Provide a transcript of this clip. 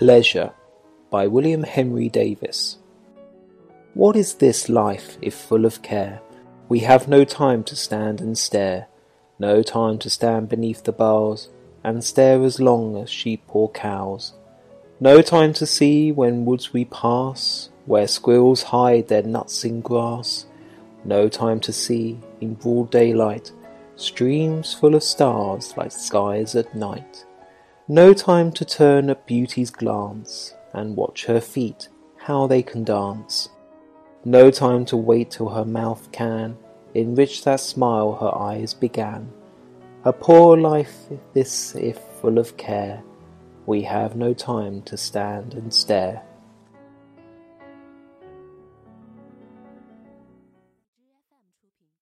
Leisure by William Henry Davies What is this life if full of care? We have no time to stand and stare, No time to stand beneath the boughs And stare as long as sheep or cows, No time to see when woods we pass Where squirrels hide their nuts in grass, No time to see, in broad daylight, Streams full of stars like skies at night. No time to turn at Beauty's glance, And watch her feet, how they can dance. No time to wait till her mouth can Enrich that smile her eyes began. A poor life this if full of care, We have no time to stand and stare.